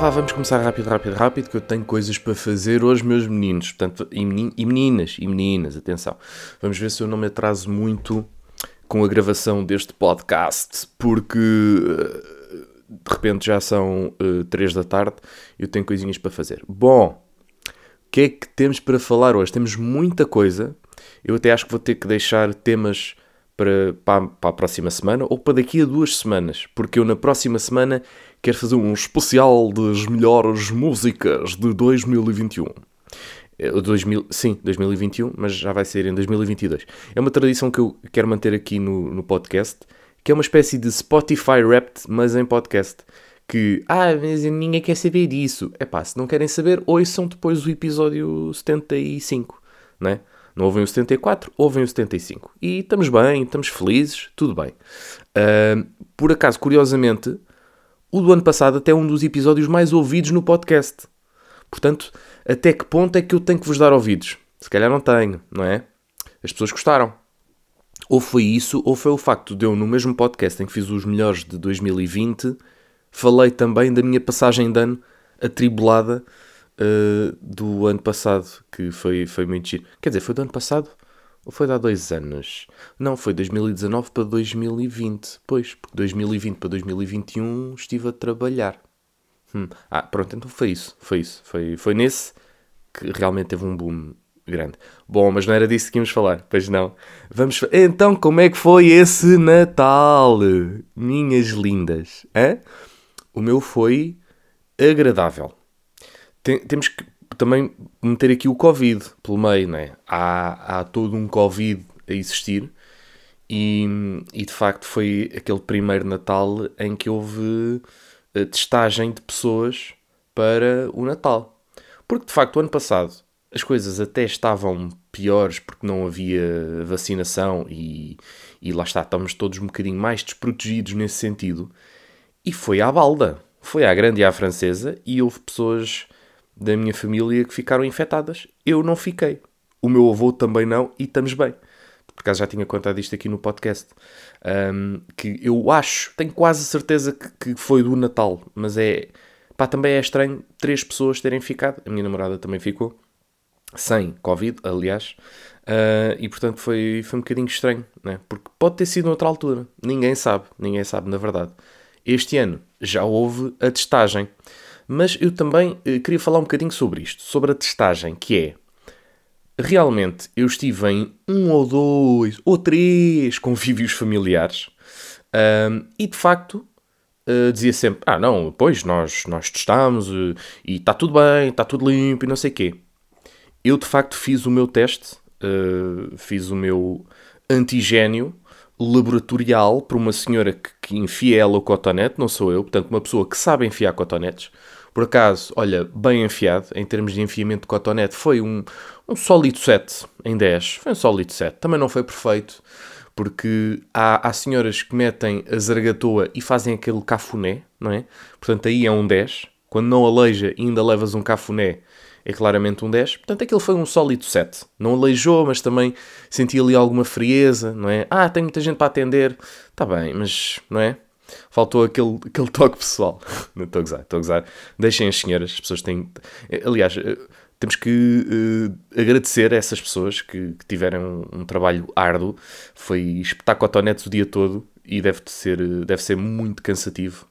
Vá, vamos começar rápido, rápido, rápido, que eu tenho coisas para fazer hoje, meus meninos. Portanto, e, menin- e meninas, e meninas, atenção. Vamos ver se eu não me atraso muito com a gravação deste podcast, porque eh, de repente já são 3 da tarde e eu tenho coisinhas para fazer. Bom, o que é que temos para falar hoje? Temos muita coisa. Eu até acho que vou ter que deixar temas para, para, para a próxima semana ou para daqui a duas semanas, porque eu na próxima semana quero fazer um especial das melhores músicas de 2021. É, o 2000, sim, 2021, mas já vai ser em 2022. É uma tradição que eu quero manter aqui no, no podcast, que é uma espécie de Spotify Wrapped, mas em podcast. Que, ah, mas ninguém quer saber disso. É pá, se não querem saber, ouçam depois o episódio 75, né? Não ouvem o 74, ouvem o 75. E estamos bem, estamos felizes, tudo bem. Ah, por acaso, curiosamente, o do ano passado até um dos episódios mais ouvidos no podcast. Portanto, até que ponto é que eu tenho que vos dar ouvidos? Se calhar não tenho, não é? As pessoas gostaram. Ou foi isso, ou foi o facto de eu, no mesmo podcast em que fiz os melhores de 2020, falei também da minha passagem de ano atribulada uh, do ano passado, que foi, foi muito giro. Quer dizer, foi do ano passado? Ou foi de há dois anos? Não, foi 2019 para 2020. Pois, porque 2020 para 2021 estive a trabalhar. Hum. Ah, pronto, então foi isso. Foi isso. Foi, foi nesse que realmente teve um boom grande. Bom, mas não era disso que íamos falar, pois não. Vamos. Então, como é que foi esse Natal? Minhas lindas. Hã? O meu foi agradável. Tem, temos que também meter aqui o Covid pelo meio, não é? Há, há todo um Covid a existir e, e de facto foi aquele primeiro Natal em que houve a testagem de pessoas para o Natal. Porque de facto o ano passado as coisas até estavam piores porque não havia vacinação e, e lá está, estamos todos um bocadinho mais desprotegidos nesse sentido. E foi à balda, foi à grande e à francesa e houve pessoas da minha família que ficaram infectadas. Eu não fiquei. O meu avô também não e estamos bem. Por acaso já tinha contado isto aqui no podcast. Um, que eu acho, tenho quase certeza que, que, foi do Natal, mas é. Pá, também é estranho três pessoas terem ficado. A minha namorada também ficou. Sem Covid, aliás. Uh, e portanto foi, foi um bocadinho estranho, né? porque pode ter sido noutra altura. Ninguém sabe, ninguém sabe na verdade. Este ano já houve a testagem. Mas eu também eh, queria falar um bocadinho sobre isto, sobre a testagem, que é realmente eu estive em um ou dois ou três convívios familiares um, e de facto uh, dizia sempre: Ah, não, pois nós, nós testámos uh, e está tudo bem, está tudo limpo e não sei o quê. Eu de facto fiz o meu teste, uh, fiz o meu antigênio laboratorial para uma senhora que, que enfia ela o cotonete, não sou eu, portanto, uma pessoa que sabe enfiar cotonetes. Por acaso, olha, bem enfiado, em termos de enfiamento de cotonete, foi um, um sólido 7 em 10. Foi um sólido 7. Também não foi perfeito, porque há, há senhoras que metem a zargatoa e fazem aquele cafuné, não é? Portanto, aí é um 10. Quando não aleija e ainda levas um cafuné, é claramente um 10. Portanto, aquele foi um sólido 7. Não aleijou, mas também senti ali alguma frieza, não é? Ah, tem muita gente para atender. Está bem, mas, não é? Faltou aquele, aquele toque pessoal. Não estou a gozar, estou a gozar. Deixem as senhoras, as pessoas têm. Aliás, temos que uh, agradecer a essas pessoas que, que tiveram um, um, trabalho árduo. Foi espetar cotonetes o dia todo e deve ser, deve ser muito cansativo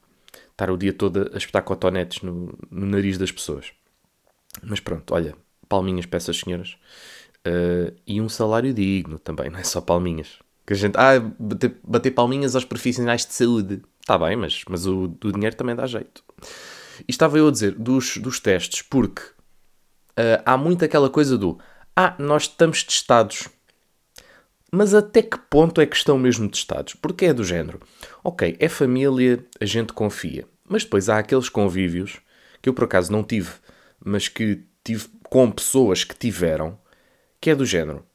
estar o dia todo a espetar cotonetes no, no nariz das pessoas. Mas pronto, olha, palminhas para essas senhoras. Uh, e um salário digno também, não é só palminhas. Que a gente, ah, bater, bater palminhas aos profissionais de saúde. Está bem, mas, mas o, o dinheiro também dá jeito. E estava eu a dizer dos, dos testes, porque uh, há muito aquela coisa do ah, nós estamos testados. Mas até que ponto é que estão mesmo testados? Porque é do género. Ok, é família, a gente confia. Mas depois há aqueles convívios que eu por acaso não tive, mas que tive com pessoas que tiveram, que é do género.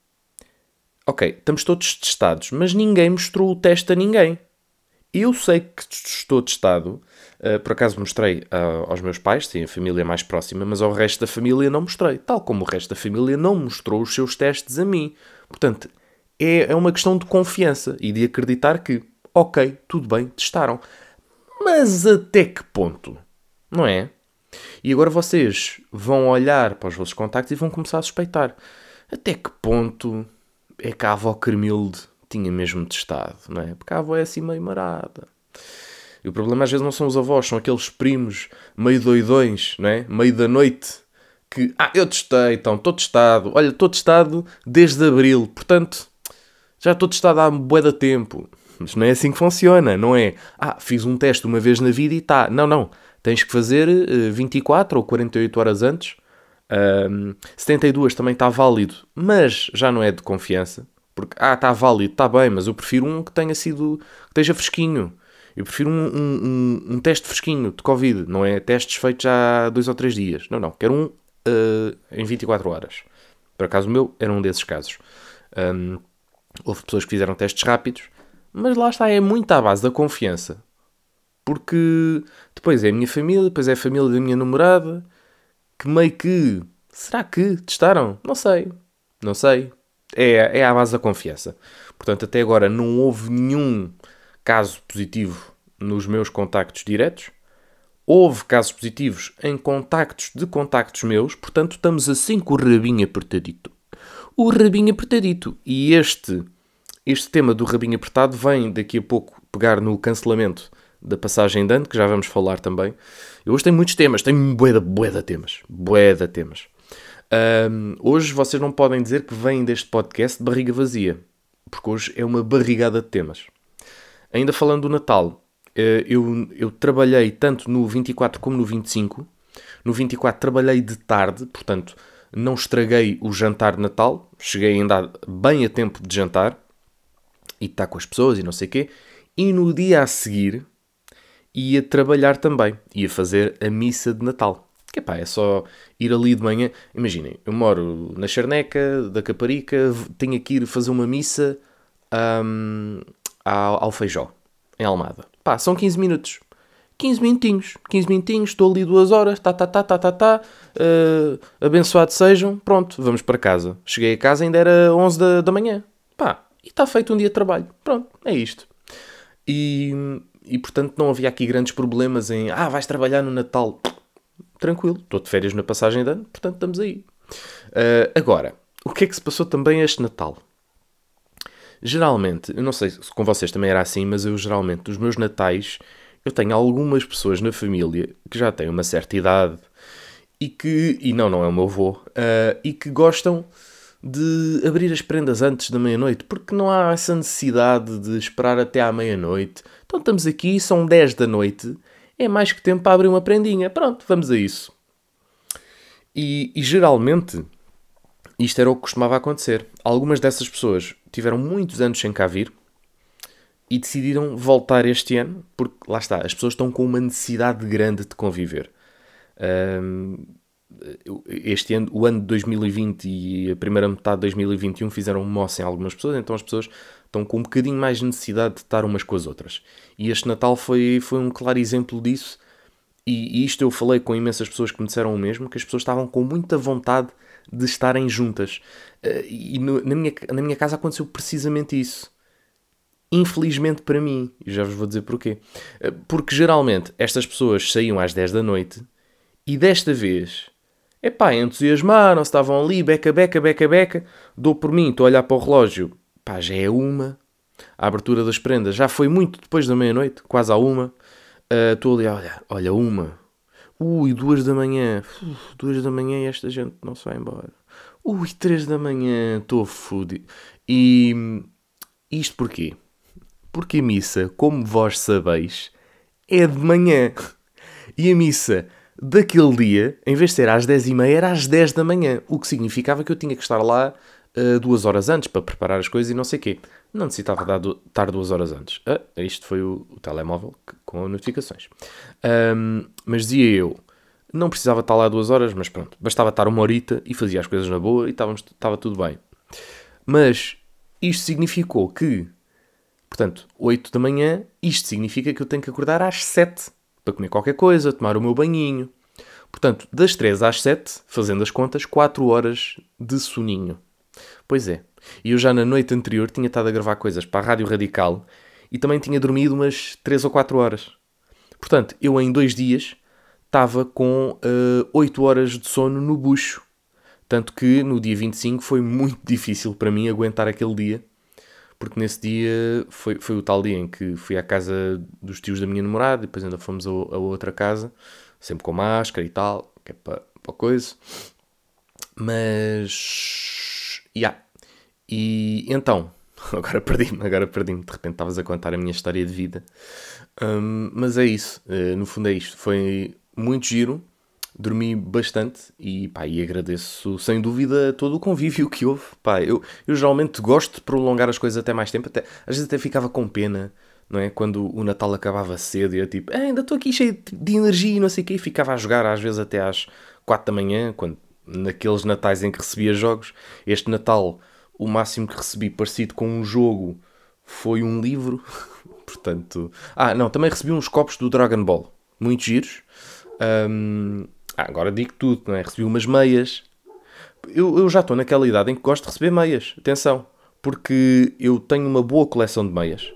Ok, estamos todos testados, mas ninguém mostrou o teste a ninguém. Eu sei que estou testado, uh, por acaso mostrei uh, aos meus pais, sim, a família mais próxima, mas ao resto da família não mostrei, tal como o resto da família não mostrou os seus testes a mim. Portanto, é, é uma questão de confiança e de acreditar que, ok, tudo bem, testaram. Mas até que ponto? Não é? E agora vocês vão olhar para os vossos contactos e vão começar a suspeitar. Até que ponto é que a avó tinha mesmo testado, não é? Porque a avó é assim meio marada. E o problema às vezes não são os avós, são aqueles primos meio doidões, não é? Meio da noite, que, ah, eu testei, então, estou testado. Olha, estou testado desde abril, portanto, já estou testado há bué de tempo. Mas não é assim que funciona, não é? Ah, fiz um teste uma vez na vida e está. Não, não. Tens que fazer 24 ou 48 horas antes. Um, 72 também está válido, mas já não é de confiança. Porque, ah, está válido, está bem, mas eu prefiro um que tenha sido, que esteja fresquinho. Eu prefiro um, um, um, um teste fresquinho de Covid, não é testes feitos há dois ou três dias. Não, não, quero um uh, em 24 horas. Por acaso o meu era um desses casos. Um, houve pessoas que fizeram testes rápidos, mas lá está, é muito à base da confiança. Porque depois é a minha família, depois é a família da minha namorada, que meio que. Será que testaram? Não sei. Não sei. É, é à base da confiança. Portanto, até agora não houve nenhum caso positivo nos meus contactos diretos. Houve casos positivos em contactos de contactos meus, portanto, estamos assim com o rabinho apertadito. O rabinho apertadito. E este, este tema do rabinho apertado vem daqui a pouco pegar no cancelamento da passagem de ano, que já vamos falar também. Eu hoje tenho muitos temas, tenho bué de, temas. Bué de temas. Um, hoje vocês não podem dizer que vêm deste podcast de barriga vazia, porque hoje é uma barrigada de temas. Ainda falando do Natal, eh, eu, eu trabalhei tanto no 24 como no 25. No 24 trabalhei de tarde, portanto não estraguei o jantar de Natal, cheguei ainda bem a tempo de jantar e estar com as pessoas e não sei o quê. E no dia a seguir ia trabalhar também, ia fazer a missa de Natal. Que pá, é só ir ali de manhã. Imaginem, eu moro na Charneca, da Caparica, tenho que ir fazer uma missa um, ao, ao Feijó, em Almada. Pá, são 15 minutos. 15 minutinhos, 15 minutinhos, estou ali duas horas, tá, tá, tá, tá, tá, tá, uh, abençoados sejam, pronto, vamos para casa. Cheguei a casa ainda era 11 da, da manhã. Pá, e está feito um dia de trabalho. Pronto, é isto. E, e portanto não havia aqui grandes problemas em, ah, vais trabalhar no Natal tranquilo, estou de férias na passagem de ano, portanto estamos aí. Uh, agora, o que é que se passou também este Natal? Geralmente, eu não sei se com vocês também era assim, mas eu geralmente, dos meus natais, eu tenho algumas pessoas na família que já têm uma certa idade e que, e não, não é o meu avô, uh, e que gostam de abrir as prendas antes da meia-noite, porque não há essa necessidade de esperar até à meia-noite. Então estamos aqui, são 10 da noite, é mais que tempo para abrir uma prendinha. Pronto, vamos a isso. E, e, geralmente isto era o que costumava acontecer. Algumas dessas pessoas tiveram muitos anos sem cá vir e decidiram voltar este ano, porque lá está, as pessoas estão com uma necessidade grande de conviver. Um, este ano, o ano de 2020 e a primeira metade de 2021 fizeram moça em algumas pessoas, então as pessoas estão com um bocadinho mais necessidade de estar umas com as outras. E este Natal foi, foi um claro exemplo disso. E, e isto eu falei com imensas pessoas que me disseram o mesmo, que as pessoas estavam com muita vontade de estarem juntas. Uh, e no, na, minha, na minha casa aconteceu precisamente isso. Infelizmente para mim, e já vos vou dizer porquê. Uh, porque geralmente estas pessoas saíam às 10 da noite e desta vez Epá, entusiasmaram-se, estavam ali, beca, beca, beca, beca. Dou por mim, estou a olhar para o relógio. Pá, já é uma. A abertura das prendas já foi muito depois da meia-noite, quase à uma. Ah, estou uh, ali a olhar, olha, uma. Ui, duas da manhã. Uf, duas da manhã e esta gente não se vai embora. Ui, três da manhã, estou fodido. E isto porquê? Porque a missa, como vós sabeis, é de manhã. E a missa daquele dia, em vez de ser às 10h30, era às 10 da manhã, o que significava que eu tinha que estar lá uh, duas horas antes para preparar as coisas e não sei o quê. Não necessitava dar estar duas horas antes. Ah, isto foi o, o telemóvel que, com notificações. Um, mas dizia eu, não precisava estar lá duas horas, mas pronto, bastava estar uma horita e fazia as coisas na boa e estávamos, estava tudo bem. Mas isto significou que, portanto, 8 da manhã, isto significa que eu tenho que acordar às 7 para comer qualquer coisa, tomar o meu banhinho. Portanto, das 3 às 7, fazendo as contas, 4 horas de soninho. Pois é. E eu já na noite anterior tinha estado a gravar coisas para a Rádio Radical e também tinha dormido umas 3 ou 4 horas. Portanto, eu em dois dias estava com uh, 8 horas de sono no bucho. Tanto que no dia 25 foi muito difícil para mim aguentar aquele dia, porque nesse dia foi, foi o tal dia em que fui à casa dos tios da minha namorada, e depois ainda fomos a, a outra casa, sempre com máscara e tal, que é para, para coisa. Mas. Yeah. E então, agora perdi-me, agora perdi-me. De repente estavas a contar a minha história de vida. Um, mas é isso, uh, no fundo é isto. Foi muito giro, dormi bastante e, pá, e agradeço sem dúvida todo o convívio que houve. Pá, eu, eu geralmente gosto de prolongar as coisas até mais tempo, até, às vezes até ficava com pena. Não é? Quando o Natal acabava cedo e eu tipo, ah, ainda estou aqui cheio de energia e não sei o quê, e ficava a jogar às vezes até às 4 da manhã, quando naqueles natais em que recebia jogos. Este Natal, o máximo que recebi parecido com um jogo foi um livro. Portanto. Ah, não, também recebi uns copos do Dragon Ball. Muito giros. Um, ah, agora digo tudo, não é? Recebi umas meias. Eu, eu já estou naquela idade em que gosto de receber meias. Atenção. Porque eu tenho uma boa coleção de meias.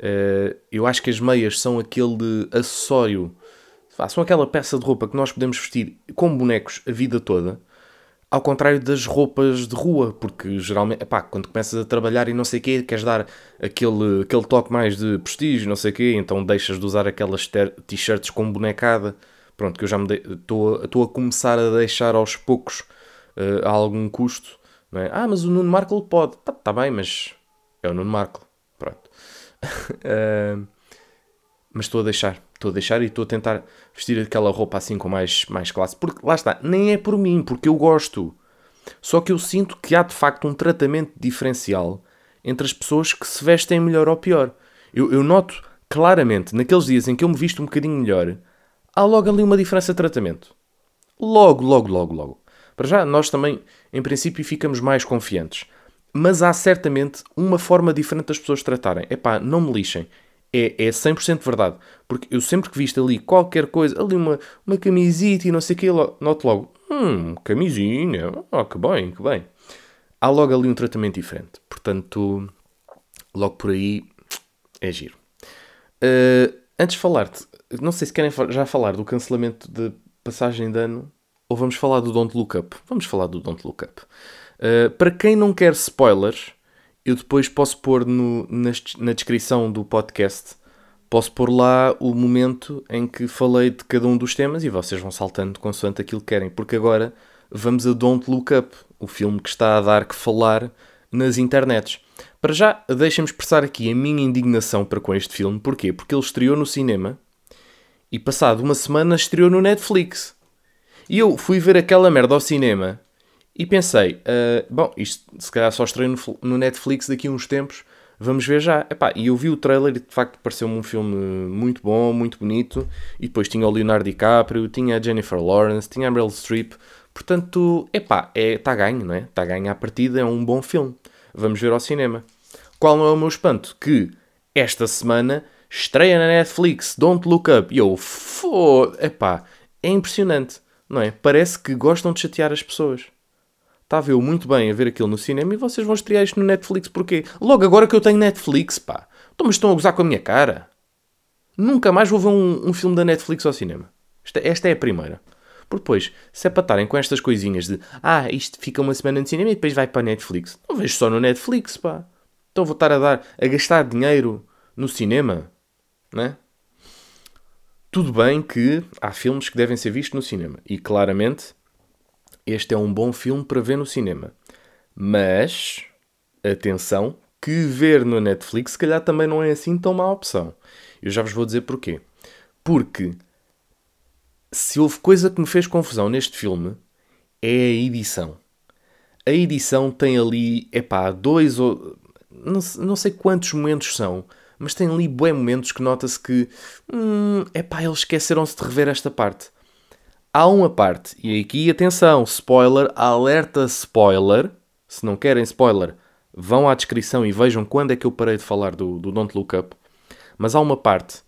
Uh, eu acho que as meias são aquele acessório são aquela peça de roupa que nós podemos vestir com bonecos a vida toda, ao contrário das roupas de rua, porque geralmente, epá, quando começas a trabalhar e não sei o quê, queres dar aquele, aquele toque mais de prestígio, não sei o quê, então deixas de usar aquelas t-shirts com bonecada. Pronto, que eu já me estou a começar a deixar aos poucos uh, a algum custo. Não é? Ah, mas o Nuno Markle pode. Tá, tá bem, mas é o Nuno Markle. Pronto. uh, mas estou a deixar estou a deixar e estou a tentar vestir aquela roupa assim com mais, mais classe. Porque lá está, nem é por mim, porque eu gosto. Só que eu sinto que há de facto um tratamento diferencial entre as pessoas que se vestem melhor ou pior. Eu, eu noto claramente, naqueles dias em que eu me visto um bocadinho melhor, há logo ali uma diferença de tratamento. Logo, logo, logo, logo. Para já, nós também, em princípio, ficamos mais confiantes. Mas há certamente uma forma diferente das pessoas tratarem. Epá, não me lixem é, é 100% verdade. Porque eu sempre que visto ali qualquer coisa, ali uma, uma camisita e não sei o que, noto logo, hum, camisinha, oh, que bem, que bem. Há logo ali um tratamento diferente. Portanto, logo por aí, é giro. Uh, antes de falar-te, não sei se querem já falar do cancelamento de passagem de ano ou vamos falar do Don't Look Up. Vamos falar do Don't Look Up. Uh, para quem não quer spoilers, eu depois posso pôr no, na, na descrição do podcast, posso pôr lá o momento em que falei de cada um dos temas e vocês vão saltando consoante aquilo que querem, porque agora vamos a Don't Look Up, o filme que está a dar que falar nas internets. Para já, deixem-me expressar aqui a minha indignação para com este filme. Porquê? Porque ele estreou no cinema e passado uma semana estreou no Netflix. E eu fui ver aquela merda ao cinema e pensei, uh, bom, isto se calhar só estreio no, Netflix daqui a uns tempos, vamos ver já. Epá, e eu vi o trailer e de facto pareceu-me um filme muito bom, muito bonito. E depois tinha o Leonardo DiCaprio, tinha a Jennifer Lawrence, tinha a Meryl Streep. Portanto, epá, é, está ganho, não é? Está ganho à partida, é um bom filme. Vamos ver ao cinema. Qual não é o meu espanto? Que esta semana estreia na Netflix Don't Look Up. E eu, foda, epá, é impressionante, não é? Parece que gostam de chatear as pessoas. Estava eu muito bem a ver aquilo no cinema e vocês vão estrear isto no Netflix porquê? Logo agora que eu tenho Netflix, pá. Então, mas estão a gozar com a minha cara. Nunca mais vou ver um, um filme da Netflix ao cinema. Esta, esta é a primeira. Porque depois, se é para estarem com estas coisinhas de ah, isto fica uma semana no cinema e depois vai para a Netflix. Não vejo só no Netflix, pá. Então vou estar a dar, a gastar dinheiro no cinema, né? Tudo bem que há filmes que devem ser vistos no cinema. E claramente este é um bom filme para ver no cinema. Mas, atenção, que ver no Netflix se calhar também não é assim tão má opção. Eu já vos vou dizer porquê. Porque se houve coisa que me fez confusão neste filme é a edição. A edição tem ali, epá, dois ou. Não, não sei quantos momentos são, mas tem ali bué momentos que nota-se que. Hum, epá, eles esqueceram-se de rever esta parte há uma parte, e aqui atenção, spoiler, alerta spoiler. Se não querem spoiler, vão à descrição e vejam quando é que eu parei de falar do, do Don't Look Up. Mas há uma parte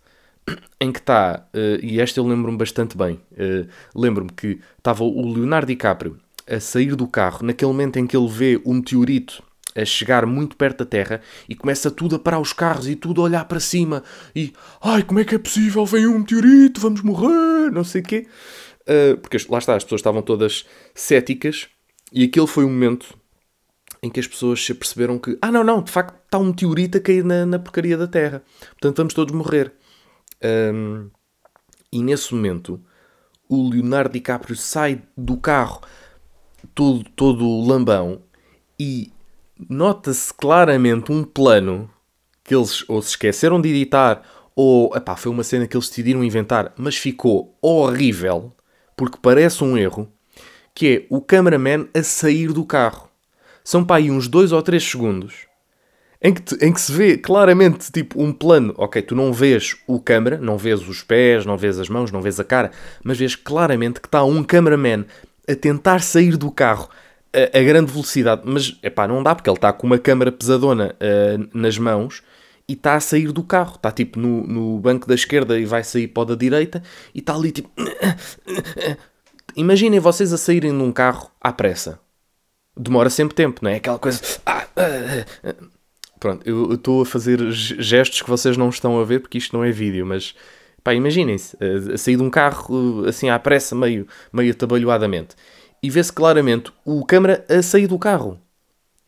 em que está, uh, e esta eu lembro-me bastante bem. Uh, lembro-me que estava o Leonardo DiCaprio a sair do carro naquele momento em que ele vê o meteorito a chegar muito perto da Terra e começa tudo a parar os carros e tudo a olhar para cima e ai, como é que é possível? Vem um meteorito, vamos morrer, não sei o quê. Uh, porque lá está, as pessoas estavam todas céticas e aquele foi o momento em que as pessoas se perceberam que, ah, não, não, de facto está um meteorito a cair na, na porcaria da Terra, portanto vamos todos morrer. Um, e nesse momento, o Leonardo DiCaprio sai do carro todo, todo lambão e nota-se claramente um plano que eles ou se esqueceram de editar ou epá, foi uma cena que eles decidiram inventar, mas ficou horrível porque parece um erro, que é o cameraman a sair do carro. São para aí uns 2 ou 3 segundos em que, te, em que se vê claramente tipo um plano. Ok, tu não vês o câmera, não vês os pés, não vês as mãos, não vês a cara, mas vês claramente que está um cameraman a tentar sair do carro a, a grande velocidade. Mas é pá, não dá porque ele está com uma câmera pesadona uh, nas mãos e está a sair do carro. Está tipo no, no banco da esquerda e vai sair para o da direita e está ali tipo. Imaginem vocês a saírem num carro à pressa. Demora sempre tempo, não é? Aquela coisa. Ah, ah, ah. Pronto, eu estou a fazer gestos que vocês não estão a ver porque isto não é vídeo, mas pá, imaginem-se, a, a, sair de um carro assim à pressa, meio, meio atabalhoadamente, e vê-se claramente o câmara a sair do carro.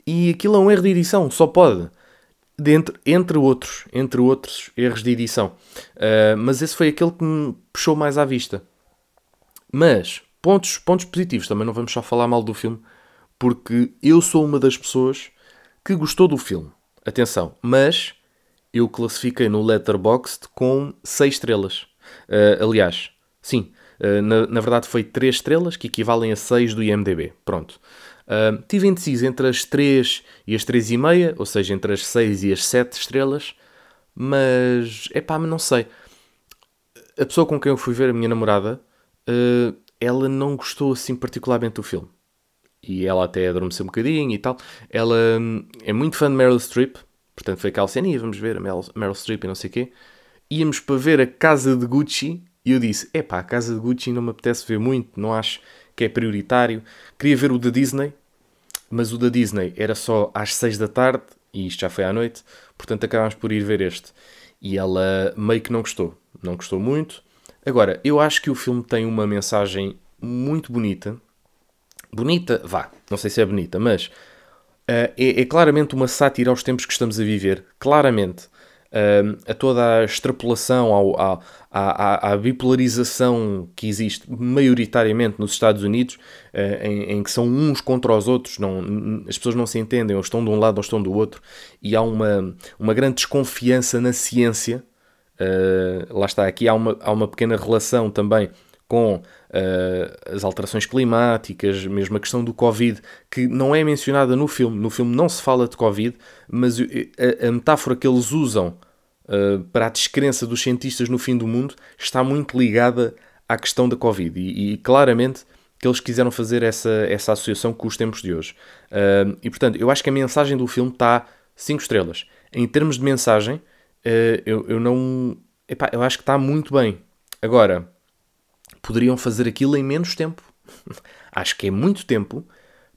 E aquilo é um erro de edição, só pode. Entre, entre outros, entre outros erros de edição. Uh, mas esse foi aquele que me puxou mais à vista. Mas, pontos, pontos positivos, também não vamos só falar mal do filme, porque eu sou uma das pessoas que gostou do filme. Atenção, mas eu classifiquei no Letterboxd com 6 estrelas. Uh, aliás, sim, uh, na, na, verdade foi 3 estrelas, que equivalem a 6 do IMDB. Pronto. Uh, tive indeciso entre as 3 e as 3,5, ou seja, entre as 6 e as 7 estrelas, mas, é pá, não sei. A pessoa com quem eu fui ver, a minha namorada, ela não gostou assim particularmente do filme e ela até adormeceu um bocadinho e tal. Ela hum, é muito fã de Meryl Streep, portanto foi aquela cena, e vamos ver a Meryl, Meryl Streep e não sei o quê. Íamos para ver a Casa de Gucci e eu disse: epá, a Casa de Gucci não me apetece ver muito, não acho que é prioritário. Queria ver o da Disney, mas o da Disney era só às 6 da tarde e isto já foi à noite, portanto acabámos por ir ver este. E ela meio que não gostou, não gostou muito. Agora, eu acho que o filme tem uma mensagem muito bonita bonita, vá, não sei se é bonita, mas uh, é, é, claramente uma sátira aos tempos que estamos a viver, claramente. Uh, a toda a extrapolação, ao, à, à, à, bipolarização que existe maioritariamente nos Estados Unidos, uh, em, em, que são uns contra os outros, não, as pessoas não se entendem, ou estão de um lado ou estão do outro, e há uma, uma grande desconfiança na ciência. Uh, lá está, aqui há uma, há uma pequena relação também com uh, as alterações climáticas, mesmo a questão do Covid, que não é mencionada no filme. No filme não se fala de Covid, mas a, a metáfora que eles usam uh, para a descrença dos cientistas no fim do mundo está muito ligada à questão da Covid. E, e claramente que eles quiseram fazer essa, essa associação com os tempos de hoje. Uh, e portanto, eu acho que a mensagem do filme está 5 estrelas. Em termos de mensagem, eu, eu não. Epá, eu acho que está muito bem. Agora, poderiam fazer aquilo em menos tempo. Acho que é muito tempo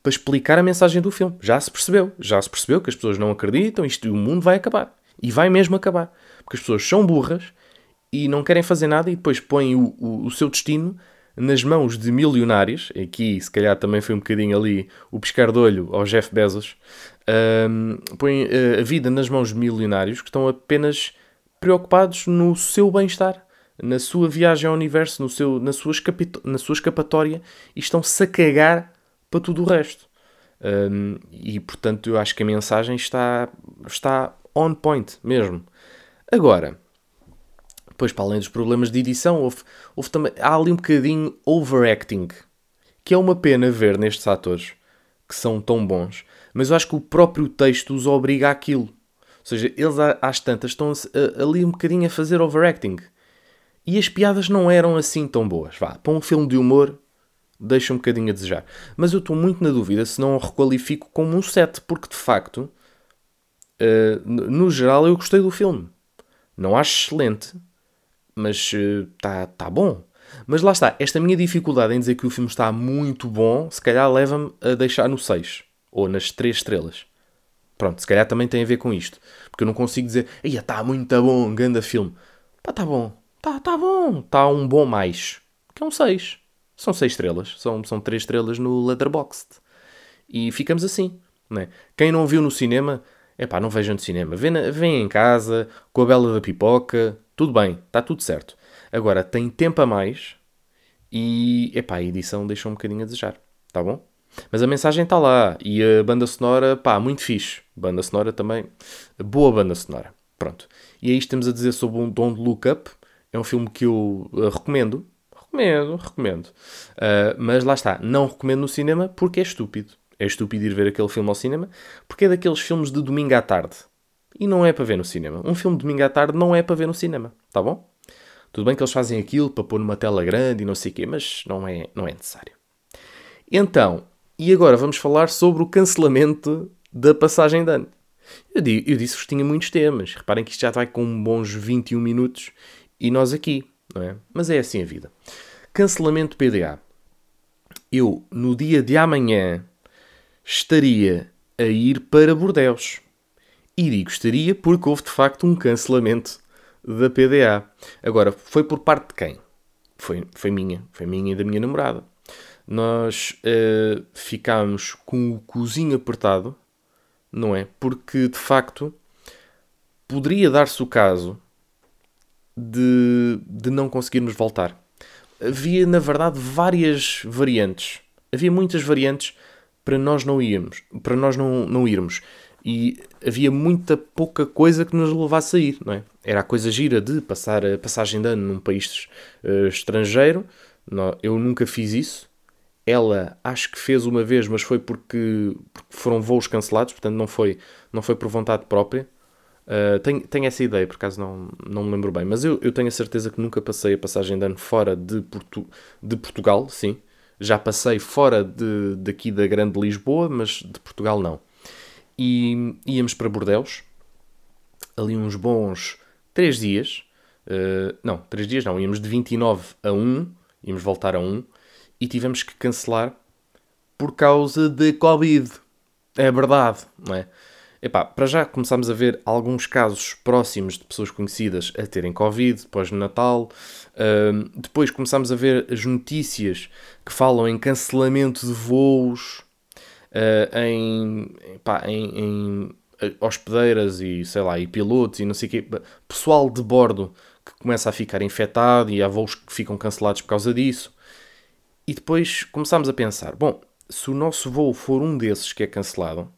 para explicar a mensagem do filme. Já se percebeu. Já se percebeu que as pessoas não acreditam, isto o mundo vai acabar. E vai mesmo acabar. Porque as pessoas são burras e não querem fazer nada e depois põem o, o, o seu destino nas mãos de milionários. Aqui, se calhar, também foi um bocadinho ali o pescar de olho ao Jeff Bezos. Um, põem uh, a vida nas mãos de milionários que estão apenas preocupados no seu bem-estar na sua viagem ao universo, no seu, na, sua na sua escapatória e estão-se a cagar para tudo o resto. Um, e portanto eu acho que a mensagem está, está on point mesmo. Agora, depois para além dos problemas de edição, houve, houve também, há ali um bocadinho overacting, que é uma pena ver nestes atores que são tão bons, mas eu acho que o próprio texto os obriga àquilo. Ou seja, eles às tantas estão ali um bocadinho a fazer overacting. E as piadas não eram assim tão boas. Vá, para um filme de humor, deixa um bocadinho a desejar. Mas eu estou muito na dúvida se não o requalifico como um 7, porque de facto, uh, no geral, eu gostei do filme. Não acho excelente, mas está uh, tá bom. Mas lá está, esta minha dificuldade em dizer que o filme está muito bom, se calhar leva-me a deixar no 6 ou nas 3 estrelas. Pronto, se calhar também tem a ver com isto. Porque eu não consigo dizer, ia, está muito bom, grande filme. Pá, tá bom, tá, tá bom, está um bom mais. Que é um 6. São 6 estrelas, são, são 3 estrelas no Letterboxd. E ficamos assim, né? Quem não viu no cinema, é pá, não vejam no cinema. Vem em casa, com a bela da pipoca, tudo bem, está tudo certo. Agora, tem tempo a mais e, epá, a edição deixa um bocadinho a desejar, tá bom? Mas a mensagem está lá e a banda sonora, pá, muito fixe. Banda sonora também, boa banda sonora. Pronto. E aí estamos a dizer sobre um Don't Look Up. É um filme que eu uh, recomendo. Recomendo, recomendo. Uh, mas lá está, não recomendo no cinema porque é estúpido. É estúpido ir ver aquele filme ao cinema porque é daqueles filmes de domingo à tarde. E não é para ver no cinema. Um filme de domingo à tarde não é para ver no cinema, tá bom? Tudo bem que eles fazem aquilo para pôr numa tela grande e não sei o quê, mas não é, não é necessário. Então, e agora vamos falar sobre o cancelamento da passagem de ano. Eu, eu disse que tinha muitos temas. Reparem que isto já vai com bons 21 minutos e nós aqui, não é? Mas é assim a vida. Cancelamento PDA. Eu, no dia de amanhã, estaria a ir para Bordeus. E digo estaria porque houve de facto um cancelamento da PDA. Agora, foi por parte de quem? Foi, foi minha, foi minha e da minha namorada. Nós uh, ficámos com o cozinho apertado, não é? Porque de facto poderia dar-se o caso de, de não conseguirmos voltar. Havia, na verdade, várias variantes. Havia muitas variantes para nós não irmos. Para nós não, não irmos e havia muita pouca coisa que nos levasse a ir, não é? Era a coisa gira de passar a passagem de ano num país uh, estrangeiro. Não, eu nunca fiz isso. Ela acho que fez uma vez, mas foi porque, porque foram voos cancelados, portanto não foi, não foi por vontade própria. Uh, tenho, tenho essa ideia, por acaso não, não me lembro bem, mas eu, eu tenho a certeza que nunca passei a passagem de ano fora de, Portu de Portugal, sim. Já passei fora de, daqui da Grande Lisboa, mas de Portugal não e íamos para Bordeus, ali uns bons 3 dias, uh, não, 3 dias não, íamos de 29 a 1, íamos voltar a 1, e tivemos que cancelar por causa de Covid. É verdade, não é? Epá, para já começámos a ver alguns casos próximos de pessoas conhecidas a terem Covid depois do Natal. Uh, depois começámos a ver as notícias que falam em cancelamento de voos uh, em, pá, em, em eh, hospedeiras e sei lá, e pilotos e não sei o quê, pessoal de bordo que começa a ficar infectado e há voos que ficam cancelados por causa disso. E depois começámos a pensar: bom, se o nosso voo for um desses que é cancelado,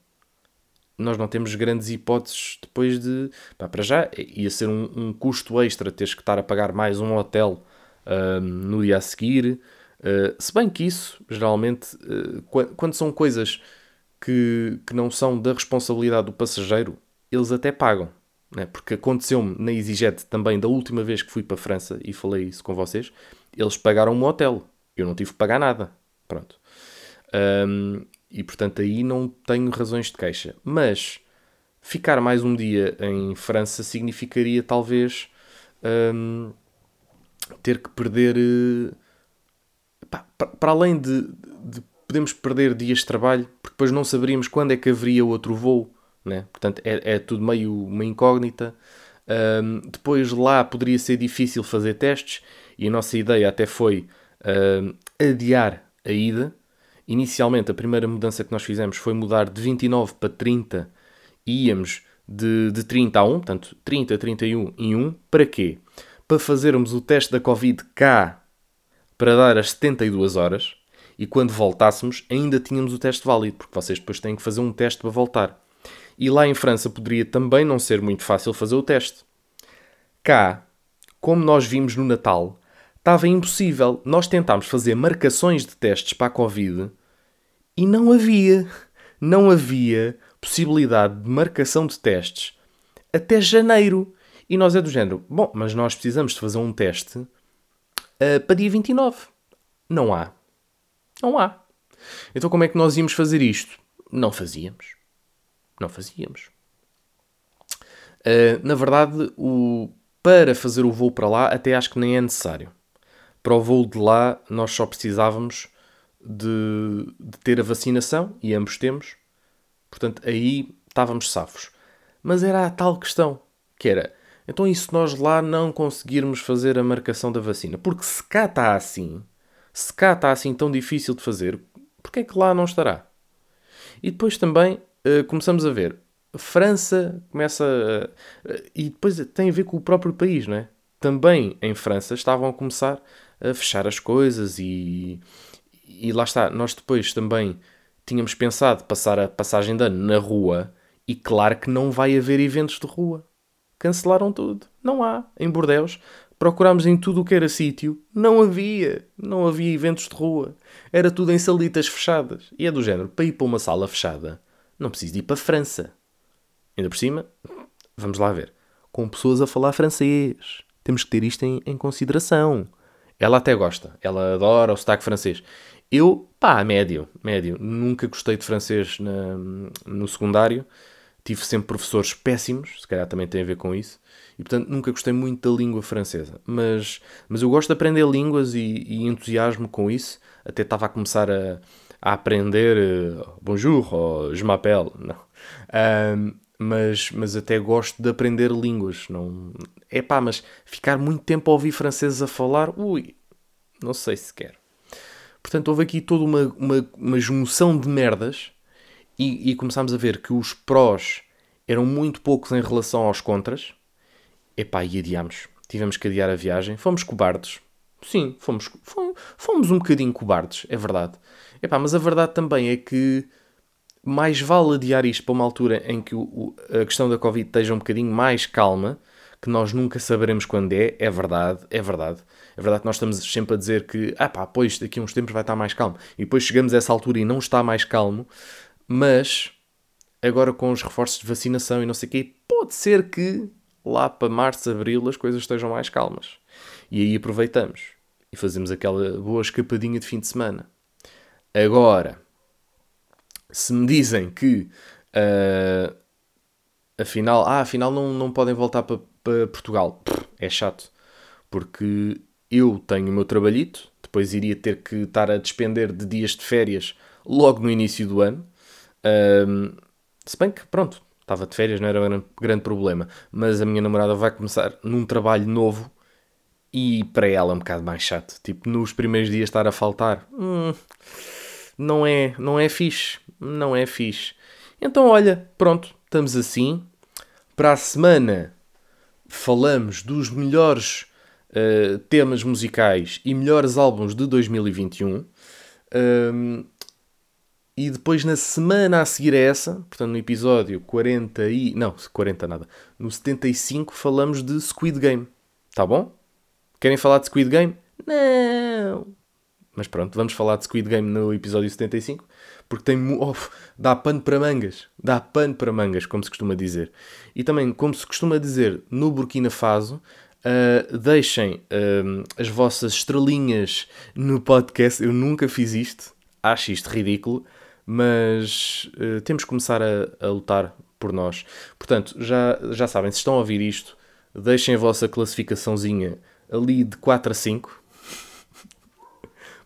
nós não temos grandes hipóteses depois de. Pá, para já ia ser um, um, custo extra teres que estar a pagar mais um hotel uh, no dia a seguir. Uh, se bem que isso, geralmente, uh, quando são coisas que, que não são da responsabilidade do passageiro, eles até pagam. Né? Porque aconteceu-me na EasyJet também da última vez que fui para a França e falei isso com vocês, eles pagaram um hotel. Eu não tive que pagar nada. Pronto. Um, e portanto aí não tenho razões de queixa. Mas ficar mais um dia em França significaria talvez um, ter que perder. Uh, para além de, de podemos perder dias de trabalho, porque depois não saberíamos quando é que haveria outro voo, né? portanto é, é tudo meio uma incógnita. Um, depois lá poderia ser difícil fazer testes e a nossa ideia até foi um, adiar a ida. Inicialmente, a primeira mudança que nós fizemos foi mudar de 29 para 30 e íamos de, de 30 a 1, portanto 30, 31 e 1. Para quê? Para fazermos o teste da Covid cá para dar as 72 horas e quando voltássemos ainda tínhamos o teste válido, porque vocês depois têm que fazer um teste para voltar. E lá em França poderia também não ser muito fácil fazer o teste. Cá, como nós vimos no Natal, estava impossível. Nós tentámos fazer marcações de testes para a Covid e não havia. Não havia possibilidade de marcação de testes até janeiro. E nós é do género, bom, mas nós precisamos de fazer um teste uh, para dia 29. Não há. Não há. Então como é que nós íamos fazer isto? Não fazíamos. Não fazíamos. Uh, na verdade, o, para fazer o voo para lá, até acho que nem é necessário. Para o voo de lá, nós só precisávamos de, de ter a vacinação, e ambos temos. Portanto, aí estávamos safos. Mas era a tal questão, que era, então e se nós lá não conseguirmos fazer a marcação da vacina? Porque se cá está assim, se cá está assim tão difícil de fazer, porquê é que lá não estará? E depois também uh, começamos a ver, França começa a, uh, e depois tem a ver com o próprio país, não é? Também em França estavam a começar a fechar as coisas e, e lá está, nós depois também tínhamos pensado passar a passagem de ano na rua e claro que não vai haver eventos de rua. Cancelaram tudo. Não há. Em Bordeus, procurámos em tudo o que era sítio. Não havia. Não havia eventos de rua. Era tudo em salitas fechadas. E é do género, para ir para uma sala fechada, não preciso ir para a França. Ainda por cima, vamos lá ver. Com pessoas a falar francês. Temos que ter isto em, em consideração. Ela até gosta. Ela adora o sotaque francês. Eu, pá, médio, médio. Nunca gostei de francês na, no secundário. Tive sempre professores péssimos, se calhar também tem a ver com isso. E, portanto, nunca gostei muito da língua francesa. Mas, mas eu gosto de aprender línguas e, e entusiasmo com isso. Até estava a começar a, a aprender uh, bonjour ou je m'appelle. Não. Um, mas, mas até gosto de aprender línguas. Não... É pá, mas ficar muito tempo a ouvir franceses a falar, ui, não sei se quero. Portanto, houve aqui toda uma, uma, uma junção de merdas e, e começámos a ver que os prós eram muito poucos em relação aos contras. Epá, e adiámos. Tivemos que adiar a viagem. Fomos cobardes. Sim, fomos, fomos, fomos um bocadinho cobardes, é verdade. Epá, mas a verdade também é que mais vale adiar isto para uma altura em que o, a questão da Covid esteja um bocadinho mais calma, que nós nunca saberemos quando é, é verdade, é verdade. É verdade que nós estamos sempre a dizer que, ah pá, pois daqui a uns tempos vai estar mais calmo. E depois chegamos a essa altura e não está mais calmo, mas agora com os reforços de vacinação e não sei o quê, pode ser que lá para março, abril as coisas estejam mais calmas. E aí aproveitamos e fazemos aquela boa escapadinha de fim de semana. Agora, se me dizem que uh, afinal, ah, afinal não, não podem voltar para, Portugal, é chato, porque eu tenho o meu trabalhito, depois iria ter que estar a despender de dias de férias logo no início do ano. Um, se bem que, pronto, estava de férias, não era um grande problema. Mas a minha namorada vai começar num trabalho novo e para ela é um bocado mais chato. Tipo, nos primeiros dias estar a faltar. Hum, não é, não é fixe. Não é fixe. Então, olha, pronto, estamos assim. Para a semana falamos dos melhores uh, temas musicais e melhores álbuns de 2021. Um, e depois na semana a seguir a essa, portanto no episódio 40 e... Não, 40 nada. No 75 falamos de Squid Game. Tá bom? Querem falar de Squid Game? Não! Mas pronto, vamos falar de Squid Game no episódio 75. Porque tem... Oh, dá pano para mangas. Dá pano para mangas, como se costuma dizer. E também, como se costuma dizer no Burkina Faso, Uh, deixem uh, as vossas estrelinhas no podcast. Eu nunca fiz isto, acho isto ridículo, mas uh, temos que começar a, a, lutar por nós. Portanto, já, já sabem, se estão a ouvir isto, deixem a vossa classificaçãozinha ali de 4 a 5.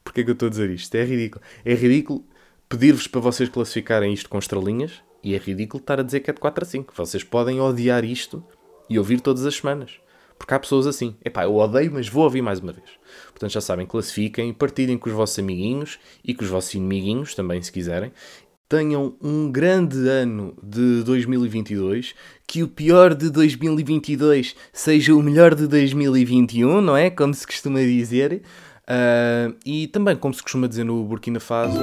Porquê que eu estou a dizer isto? É ridículo. É ridículo pedir-vos para vocês classificarem isto com estrelinhas e é ridículo estar a dizer que é de 4 a 5. Vocês podem odiar isto e ouvir todas as semanas. Porque há pessoas assim. Epá, eu odeio, mas vou ouvir mais uma vez. Portanto, já sabem, classifiquem, partilhem com os vossos amiguinhos e com os vossos inimiguinhos também, se quiserem. Tenham um grande ano de 2022. Que o pior de 2022 seja o melhor de 2021, não é? Como se costuma dizer. Uh, e também, como se costuma dizer no Burkina Faso.